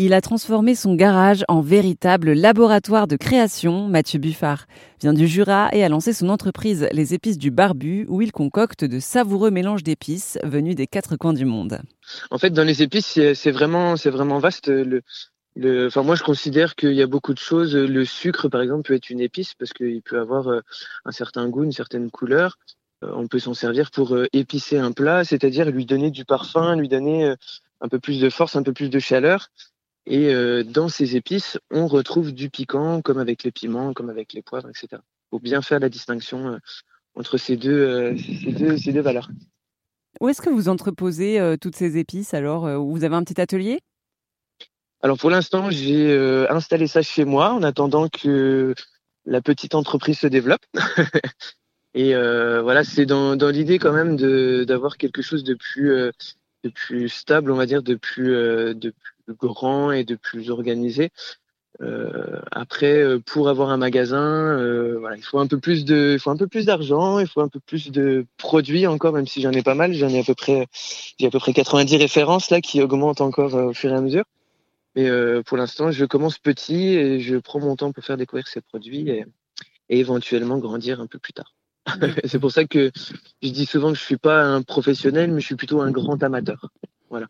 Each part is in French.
Il a transformé son garage en véritable laboratoire de création. Mathieu Buffard vient du Jura et a lancé son entreprise Les Épices du Barbu où il concocte de savoureux mélanges d'épices venus des quatre coins du monde. En fait, dans les épices, c'est vraiment, c'est vraiment vaste. Enfin, moi, je considère qu'il y a beaucoup de choses. Le sucre, par exemple, peut être une épice parce qu'il peut avoir euh, un certain goût, une certaine couleur. Euh, on peut s'en servir pour euh, épicer un plat, c'est-à-dire lui donner du parfum, lui donner un peu plus de force, un peu plus de chaleur. Et euh, dans ces épices, on retrouve du piquant, comme avec les piments, comme avec les poivres, etc. Il faut bien faire la distinction euh, entre ces deux, euh, ces deux, ces deux valeurs. Où est-ce que vous entreposez toutes ces épices alors Vous avez un petit atelier? Alors pour l'instant, j'ai installé ça chez moi en attendant que la petite entreprise se développe. Et voilà, c'est dans, dans l'idée quand même d'avoir quelque chose de plus, de plus stable, on va dire, de plus, de plus grand et de plus organisé. Euh, après, euh, pour avoir un magasin, euh, il faut un peu plus de, il faut un peu plus d'argent, il faut un peu plus de produits encore, même si j'en ai pas mal. J'en ai à peu près, j'ai à peu près 90 références là qui augmentent encore au fur et à mesure. Mais pour l'instant, je commence petit et je prends mon temps pour faire découvrir ces produits et, et éventuellement grandir un peu plus tard. C'est pour ça que je dis souvent que je suis pas un professionnel, mais je suis plutôt un grand amateur. Voilà.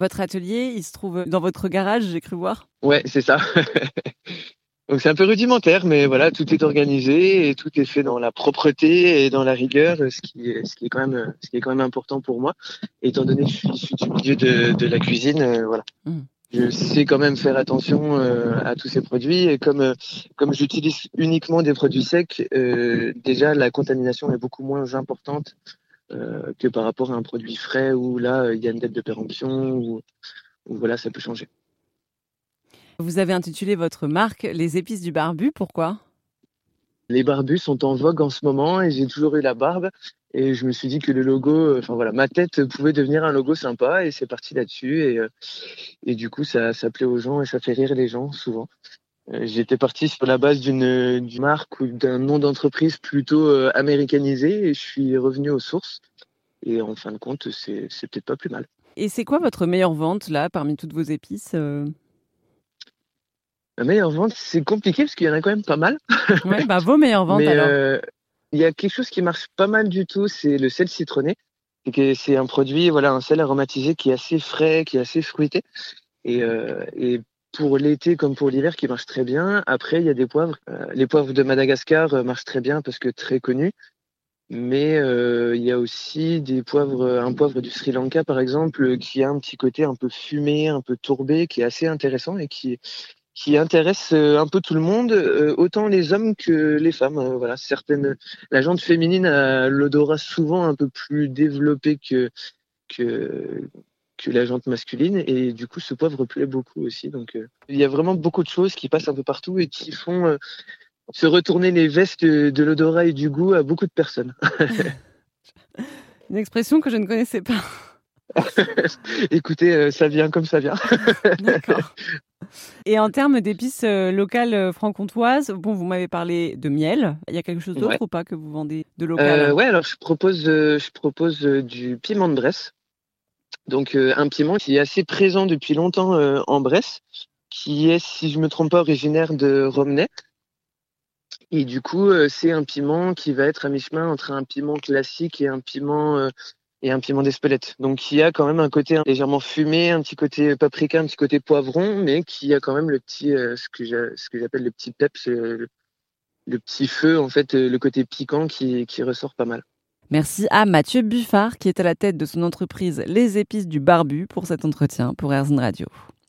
Votre atelier, il se trouve dans votre garage, j'ai cru voir. Ouais, c'est ça. Donc c'est un peu rudimentaire, mais voilà, tout est organisé et tout est fait dans la propreté et dans la rigueur, ce qui est, ce qui est quand même, ce qui est quand même important pour moi, étant donné que je suis issu du milieu de, de la cuisine, euh, voilà. Mmh. Je sais quand même faire attention euh, à tous ces produits et comme euh, comme j'utilise uniquement des produits secs, déjà la contamination est beaucoup moins importante que par rapport à un produit frais où là, il y a une dette de péremption ou, voilà, ça peut changer. Vous avez intitulé votre marque Les épices du barbu, pourquoi? Les barbus sont en vogue en ce moment et j'ai toujours eu la barbe et je me suis dit que le logo, euh, enfin voilà, ma tête pouvait devenir un logo sympa et c'est parti là-dessus et, euh, et du coup ça, ça plaît aux gens et ça fait rire les gens souvent. Euh, j'étais parti sur la base d'une marque ou d'un nom d'entreprise plutôt euh, américanisé et je suis revenu aux sources. Et en fin de compte, c'est peut-être pas plus mal. Et c'est quoi votre meilleure vente là parmi toutes vos épices euh? La meilleure vente, c'est compliqué parce qu'il y en a quand même pas mal. Ouais, bah vos meilleures ventes alors. Il y a quelque chose qui marche pas mal du tout, c'est le sel citronné. C'est un produit, voilà, un sel aromatisé qui est assez frais, qui est assez fruité. Et, et pour l'été comme pour l'hiver qui marche très bien. Après, il y a des poivres. Euh, les poivres de Madagascar euh, marchent très bien parce que très connus. Mais euh, il y a aussi des poivres, un poivre du Sri Lanka par exemple, qui a un petit côté un peu fumé, un peu tourbé, qui est assez intéressant et qui qui intéresse un peu tout le monde, autant les hommes que les femmes. Voilà, certaines, la jante féminine a l'odorat souvent un peu plus développé que que la jante masculine. Et du coup, ce poivre plaît beaucoup aussi. Donc, euh, il y a vraiment beaucoup de choses qui passent un peu partout et qui font euh, se retourner les vestes de l'odorat et du goût à beaucoup de personnes. Une expression que je ne connaissais pas. Écoutez, euh, ça vient comme ça vient. D'accord. Et en termes d'épices locales franc-comtoises, bon, vous m'avez parlé de miel. Il y a quelque chose d'autre ou pas que vous vendez de local? euh, Ouais, alors je propose, je propose du piment de Bresse. Donc euh, un piment qui est assez présent depuis longtemps euh, en Bresse, qui est, si je me trompe pas, originaire de Romney. Et du coup, euh, c'est un piment qui va être à mi-chemin entre un piment classique et un piment et un piment d'Espelette. Donc qui a quand même un côté légèrement fumé, un petit côté paprika, un petit côté poivron, mais qui a quand même le petit ce que j'appelle le petit peps, le, petit feu en fait, le côté piquant qui, qui ressort pas mal. Merci à Mathieu Buffard qui est à la tête de son entreprise Les Épices du Barbu pour cet entretien pour Airzone Radio.